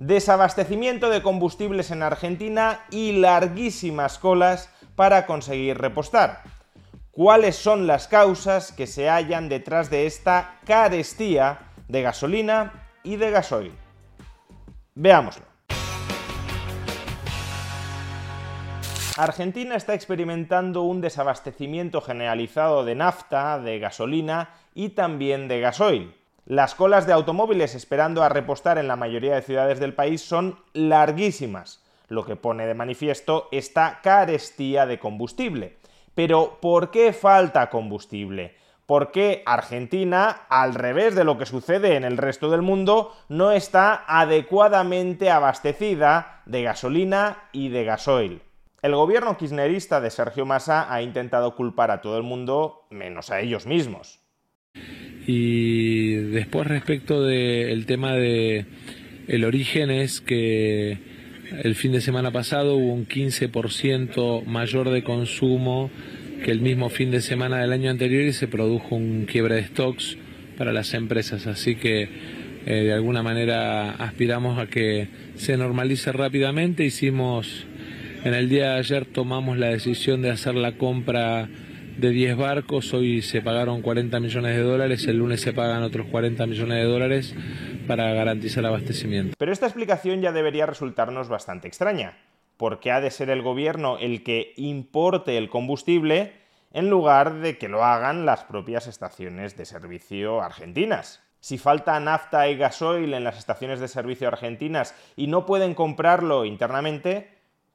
Desabastecimiento de combustibles en Argentina y larguísimas colas para conseguir repostar. ¿Cuáles son las causas que se hallan detrás de esta carestía de gasolina y de gasoil? Veámoslo. Argentina está experimentando un desabastecimiento generalizado de nafta, de gasolina y también de gasoil. Las colas de automóviles esperando a repostar en la mayoría de ciudades del país son larguísimas, lo que pone de manifiesto esta carestía de combustible. Pero ¿por qué falta combustible? ¿Por qué Argentina, al revés de lo que sucede en el resto del mundo, no está adecuadamente abastecida de gasolina y de gasoil? El gobierno kirchnerista de Sergio Massa ha intentado culpar a todo el mundo menos a ellos mismos. Y después respecto del tema de el origen es que el fin de semana pasado hubo un 15% mayor de consumo que el mismo fin de semana del año anterior y se produjo un quiebre de stocks para las empresas. Así que eh, de alguna manera aspiramos a que se normalice rápidamente. Hicimos, en el día de ayer tomamos la decisión de hacer la compra de 10 barcos, hoy se pagaron 40 millones de dólares, el lunes se pagan otros 40 millones de dólares para garantizar el abastecimiento. Pero esta explicación ya debería resultarnos bastante extraña, porque ha de ser el gobierno el que importe el combustible en lugar de que lo hagan las propias estaciones de servicio argentinas. Si falta nafta y gasoil en las estaciones de servicio argentinas y no pueden comprarlo internamente,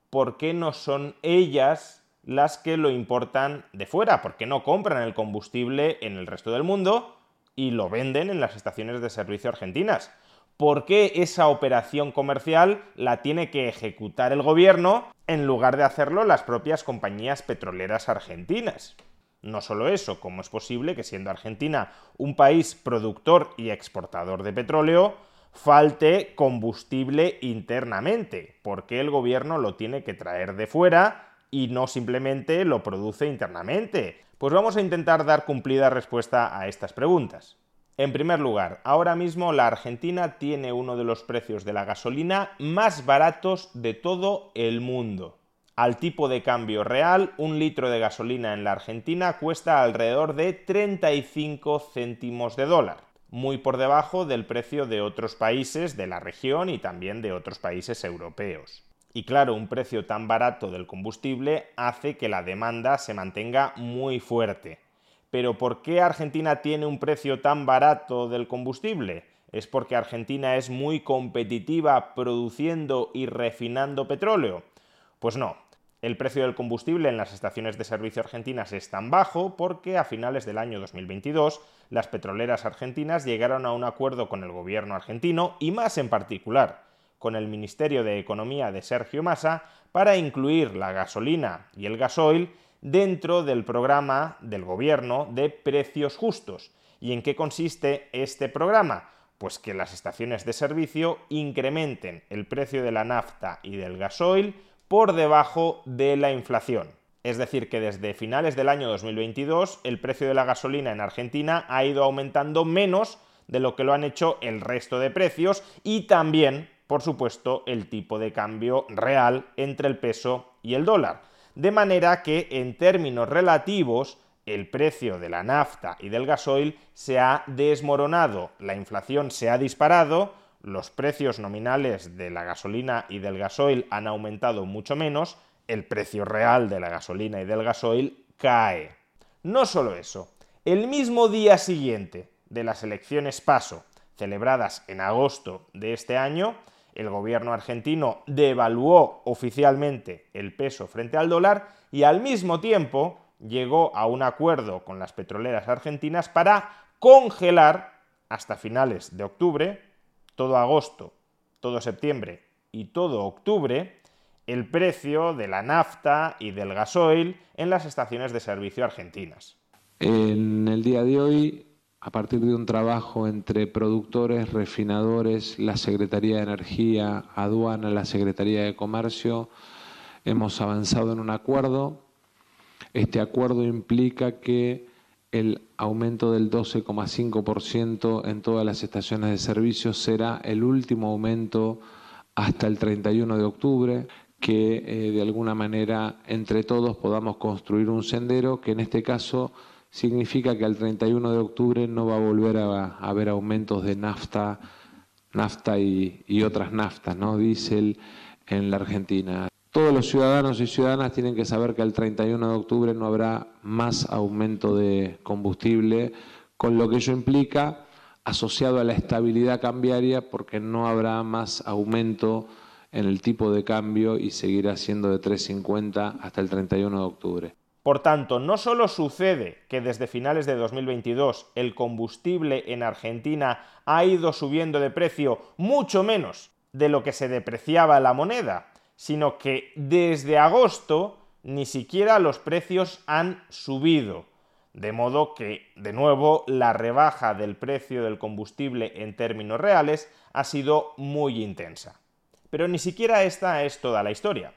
¿por qué no son ellas las que lo importan de fuera? ¿Por qué no compran el combustible en el resto del mundo y lo venden en las estaciones de servicio argentinas? ¿Por qué esa operación comercial la tiene que ejecutar el gobierno en lugar de hacerlo las propias compañías petroleras argentinas? No solo eso, ¿cómo es posible que siendo Argentina un país productor y exportador de petróleo, falte combustible internamente? ¿Por qué el gobierno lo tiene que traer de fuera y no simplemente lo produce internamente? Pues vamos a intentar dar cumplida respuesta a estas preguntas. En primer lugar, ahora mismo la Argentina tiene uno de los precios de la gasolina más baratos de todo el mundo. Al tipo de cambio real, un litro de gasolina en la Argentina cuesta alrededor de 35 céntimos de dólar, muy por debajo del precio de otros países de la región y también de otros países europeos. Y claro, un precio tan barato del combustible hace que la demanda se mantenga muy fuerte pero ¿por qué Argentina tiene un precio tan barato del combustible? ¿Es porque Argentina es muy competitiva produciendo y refinando petróleo? Pues no. El precio del combustible en las estaciones de servicio argentinas es tan bajo porque a finales del año 2022 las petroleras argentinas llegaron a un acuerdo con el gobierno argentino y más en particular con el Ministerio de Economía de Sergio Massa para incluir la gasolina y el gasoil dentro del programa del gobierno de precios justos. ¿Y en qué consiste este programa? Pues que las estaciones de servicio incrementen el precio de la nafta y del gasoil por debajo de la inflación. Es decir, que desde finales del año 2022 el precio de la gasolina en Argentina ha ido aumentando menos de lo que lo han hecho el resto de precios y también, por supuesto, el tipo de cambio real entre el peso y el dólar de manera que en términos relativos el precio de la nafta y del gasoil se ha desmoronado, la inflación se ha disparado, los precios nominales de la gasolina y del gasoil han aumentado mucho menos, el precio real de la gasolina y del gasoil cae. No solo eso, el mismo día siguiente de las elecciones PASO, celebradas en agosto de este año, el gobierno argentino devaluó oficialmente el peso frente al dólar y al mismo tiempo llegó a un acuerdo con las petroleras argentinas para congelar hasta finales de octubre, todo agosto, todo septiembre y todo octubre, el precio de la nafta y del gasoil en las estaciones de servicio argentinas. En el día de hoy, a partir de un trabajo entre productores, refinadores, la Secretaría de Energía, Aduana, la Secretaría de Comercio, hemos avanzado en un acuerdo. Este acuerdo implica que el aumento del 12,5% en todas las estaciones de servicio será el último aumento hasta el 31 de octubre, que eh, de alguna manera entre todos podamos construir un sendero que en este caso significa que al 31 de octubre no va a volver a, haber aumentos de nafta, nafta y, y otras naftas, ¿no? diésel en la Argentina. Todos los ciudadanos y ciudadanas tienen que saber que el 31 de octubre no habrá más aumento de combustible, con lo que ello implica asociado a la estabilidad cambiaria, porque no habrá más aumento en el tipo de cambio y seguirá siendo de 3,50 hasta el 31 de octubre. Por tanto, no solo sucede que desde finales de 2022 el combustible en Argentina ha ido subiendo de precio mucho menos de lo que se depreciaba la moneda, sino que desde agosto ni siquiera los precios han subido. De modo que, de nuevo, la rebaja del precio del combustible en términos reales ha sido muy intensa. Pero ni siquiera esta es toda la historia.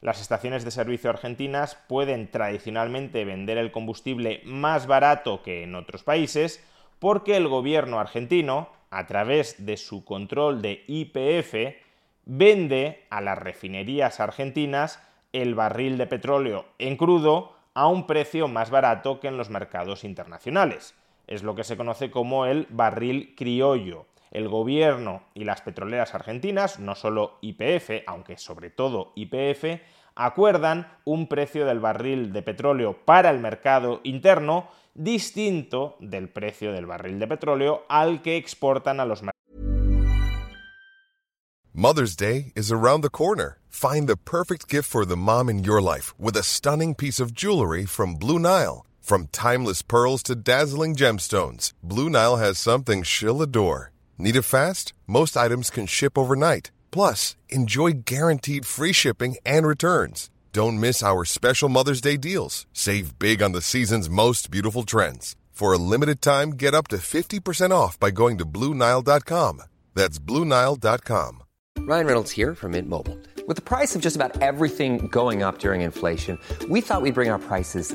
Las estaciones de servicio argentinas pueden tradicionalmente vender el combustible más barato que en otros países porque el gobierno argentino, a través de su control de IPF, vende a las refinerías argentinas el barril de petróleo en crudo a un precio más barato que en los mercados internacionales. Es lo que se conoce como el barril criollo. El gobierno y las petroleras argentinas, no solo IPF, aunque sobre todo IPF, acuerdan un precio del barril de petróleo para el mercado interno distinto del precio del barril de petróleo al que exportan a los mercados Mother's Day is around the corner. Find the perfect gift for the mom in your life with a stunning piece of jewelry from Blue Nile. From timeless pearls to dazzling gemstones, Blue Nile has something she'll adore. Need it fast? Most items can ship overnight. Plus, enjoy guaranteed free shipping and returns. Don't miss our special Mother's Day deals. Save big on the season's most beautiful trends. For a limited time, get up to 50% off by going to Bluenile.com. That's Bluenile.com. Ryan Reynolds here from Mint Mobile. With the price of just about everything going up during inflation, we thought we'd bring our prices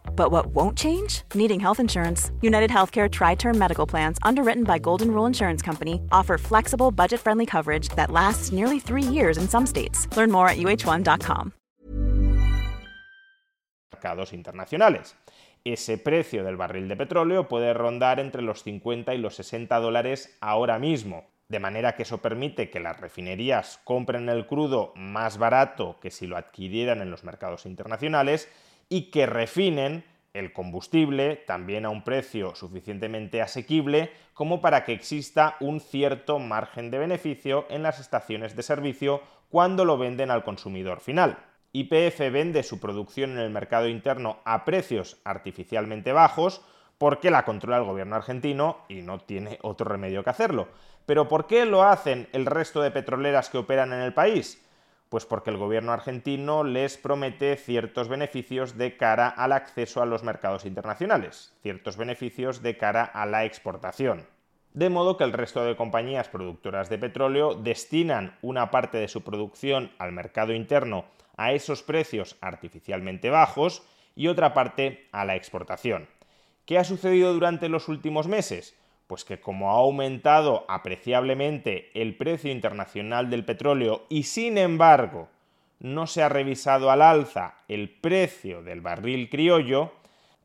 but what won't change? Needing health insurance. United Healthcare Tri Term Medical Plans, underwritten by Golden Rule Insurance Company, offer flexible, budget friendly coverage that lasts nearly three years in some states. Learn more at uh1.com. Mercados internacionales. Ese precio del barril de petróleo puede rondar entre los 50 y los 60 dólares ahora mismo. De manera que eso permite que las refinerías compren el crudo más barato que si lo adquirieran en los mercados internacionales y que refinen el combustible también a un precio suficientemente asequible como para que exista un cierto margen de beneficio en las estaciones de servicio cuando lo venden al consumidor final. YPF vende su producción en el mercado interno a precios artificialmente bajos porque la controla el gobierno argentino y no tiene otro remedio que hacerlo. Pero ¿por qué lo hacen el resto de petroleras que operan en el país? Pues porque el gobierno argentino les promete ciertos beneficios de cara al acceso a los mercados internacionales, ciertos beneficios de cara a la exportación. De modo que el resto de compañías productoras de petróleo destinan una parte de su producción al mercado interno a esos precios artificialmente bajos y otra parte a la exportación. ¿Qué ha sucedido durante los últimos meses? Pues que como ha aumentado apreciablemente el precio internacional del petróleo y sin embargo no se ha revisado al alza el precio del barril criollo,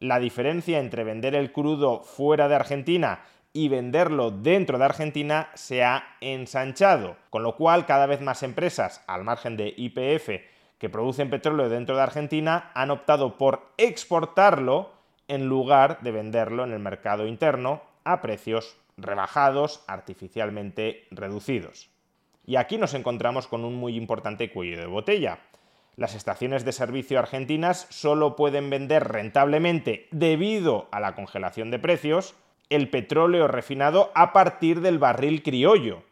la diferencia entre vender el crudo fuera de Argentina y venderlo dentro de Argentina se ha ensanchado, con lo cual cada vez más empresas, al margen de IPF, que producen petróleo dentro de Argentina, han optado por exportarlo en lugar de venderlo en el mercado interno a precios rebajados, artificialmente reducidos. Y aquí nos encontramos con un muy importante cuello de botella. Las estaciones de servicio argentinas solo pueden vender rentablemente, debido a la congelación de precios, el petróleo refinado a partir del barril criollo.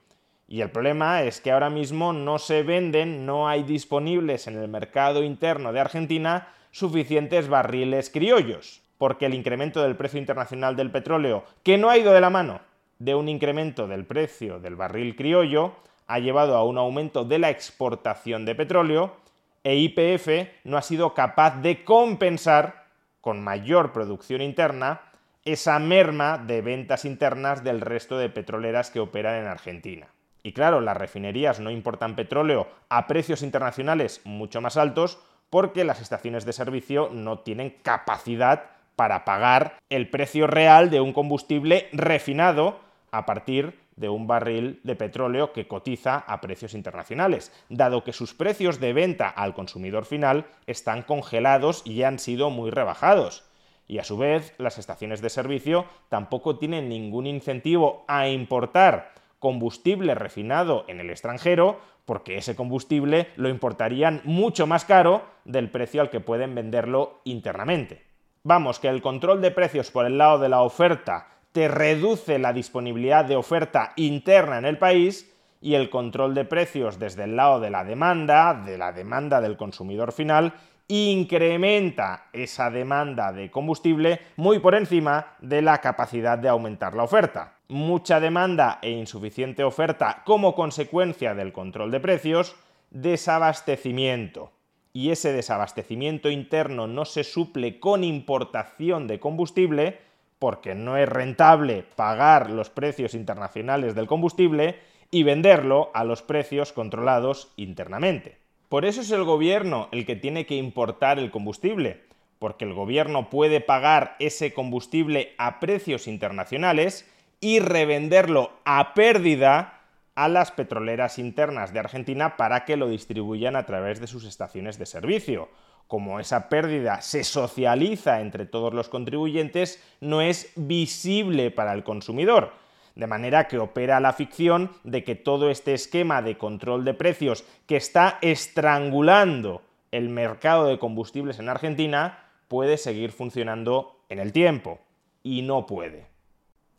Y el problema es que ahora mismo no se venden, no hay disponibles en el mercado interno de Argentina suficientes barriles criollos, porque el incremento del precio internacional del petróleo, que no ha ido de la mano de un incremento del precio del barril criollo, ha llevado a un aumento de la exportación de petróleo e IPF no ha sido capaz de compensar con mayor producción interna esa merma de ventas internas del resto de petroleras que operan en Argentina. Y claro, las refinerías no importan petróleo a precios internacionales mucho más altos porque las estaciones de servicio no tienen capacidad para pagar el precio real de un combustible refinado a partir de un barril de petróleo que cotiza a precios internacionales, dado que sus precios de venta al consumidor final están congelados y han sido muy rebajados. Y a su vez, las estaciones de servicio tampoco tienen ningún incentivo a importar combustible refinado en el extranjero, porque ese combustible lo importarían mucho más caro del precio al que pueden venderlo internamente. Vamos, que el control de precios por el lado de la oferta te reduce la disponibilidad de oferta interna en el país y el control de precios desde el lado de la demanda, de la demanda del consumidor final, incrementa esa demanda de combustible muy por encima de la capacidad de aumentar la oferta. Mucha demanda e insuficiente oferta como consecuencia del control de precios, desabastecimiento. Y ese desabastecimiento interno no se suple con importación de combustible, porque no es rentable pagar los precios internacionales del combustible y venderlo a los precios controlados internamente. Por eso es el gobierno el que tiene que importar el combustible, porque el gobierno puede pagar ese combustible a precios internacionales y revenderlo a pérdida a las petroleras internas de Argentina para que lo distribuyan a través de sus estaciones de servicio como esa pérdida se socializa entre todos los contribuyentes, no es visible para el consumidor. De manera que opera la ficción de que todo este esquema de control de precios que está estrangulando el mercado de combustibles en Argentina puede seguir funcionando en el tiempo. Y no puede.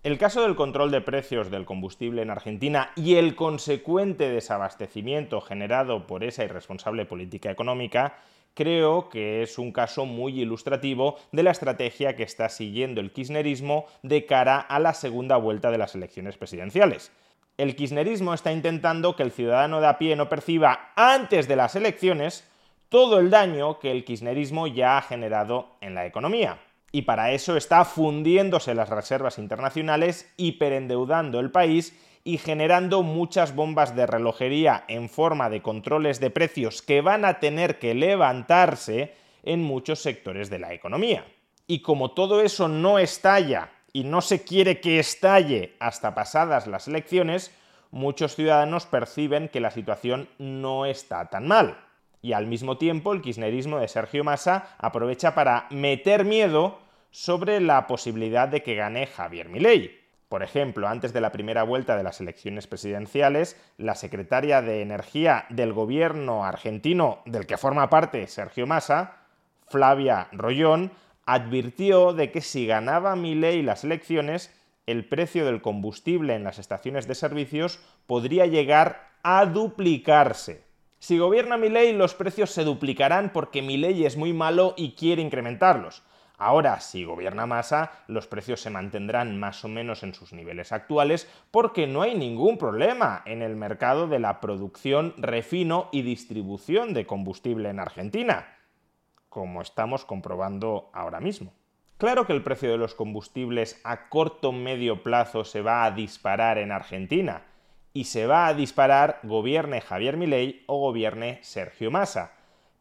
El caso del control de precios del combustible en Argentina y el consecuente desabastecimiento generado por esa irresponsable política económica creo que es un caso muy ilustrativo de la estrategia que está siguiendo el kirchnerismo de cara a la segunda vuelta de las elecciones presidenciales. El kirchnerismo está intentando que el ciudadano de a pie no perciba antes de las elecciones todo el daño que el kirchnerismo ya ha generado en la economía. Y para eso está fundiéndose las reservas internacionales, hiperendeudando el país y generando muchas bombas de relojería en forma de controles de precios que van a tener que levantarse en muchos sectores de la economía. Y como todo eso no estalla y no se quiere que estalle hasta pasadas las elecciones, muchos ciudadanos perciben que la situación no está tan mal. Y al mismo tiempo el kirchnerismo de Sergio Massa aprovecha para meter miedo sobre la posibilidad de que gane Javier Milei. Por ejemplo, antes de la primera vuelta de las elecciones presidenciales, la secretaria de Energía del gobierno argentino, del que forma parte Sergio Massa, Flavia Rollón, advirtió de que si ganaba Milei las elecciones, el precio del combustible en las estaciones de servicios podría llegar a duplicarse. Si gobierna Milei, los precios se duplicarán porque Milei es muy malo y quiere incrementarlos. Ahora, si gobierna Massa, los precios se mantendrán más o menos en sus niveles actuales porque no hay ningún problema en el mercado de la producción, refino y distribución de combustible en Argentina, como estamos comprobando ahora mismo. Claro que el precio de los combustibles a corto medio plazo se va a disparar en Argentina y se va a disparar gobierne Javier Milei o gobierne Sergio Massa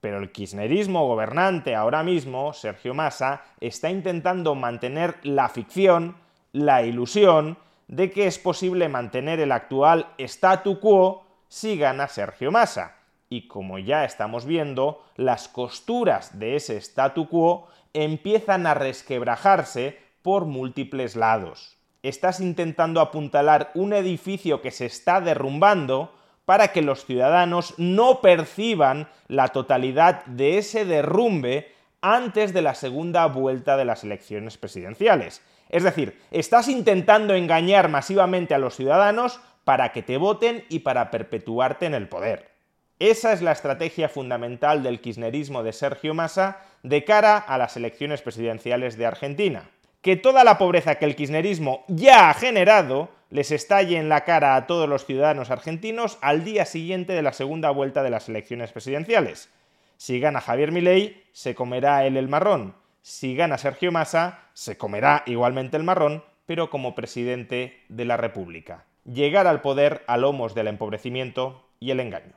pero el kirchnerismo gobernante ahora mismo, Sergio Massa, está intentando mantener la ficción, la ilusión de que es posible mantener el actual statu quo si gana Sergio Massa. Y como ya estamos viendo, las costuras de ese statu quo empiezan a resquebrajarse por múltiples lados. Estás intentando apuntalar un edificio que se está derrumbando para que los ciudadanos no perciban la totalidad de ese derrumbe antes de la segunda vuelta de las elecciones presidenciales. Es decir, estás intentando engañar masivamente a los ciudadanos para que te voten y para perpetuarte en el poder. Esa es la estrategia fundamental del kirchnerismo de Sergio Massa de cara a las elecciones presidenciales de Argentina. Que toda la pobreza que el kirchnerismo ya ha generado les estalle en la cara a todos los ciudadanos argentinos al día siguiente de la segunda vuelta de las elecciones presidenciales. Si gana Javier Milei, se comerá él el marrón. Si gana Sergio Massa, se comerá igualmente el marrón, pero como presidente de la República. Llegar al poder a lomos del empobrecimiento y el engaño.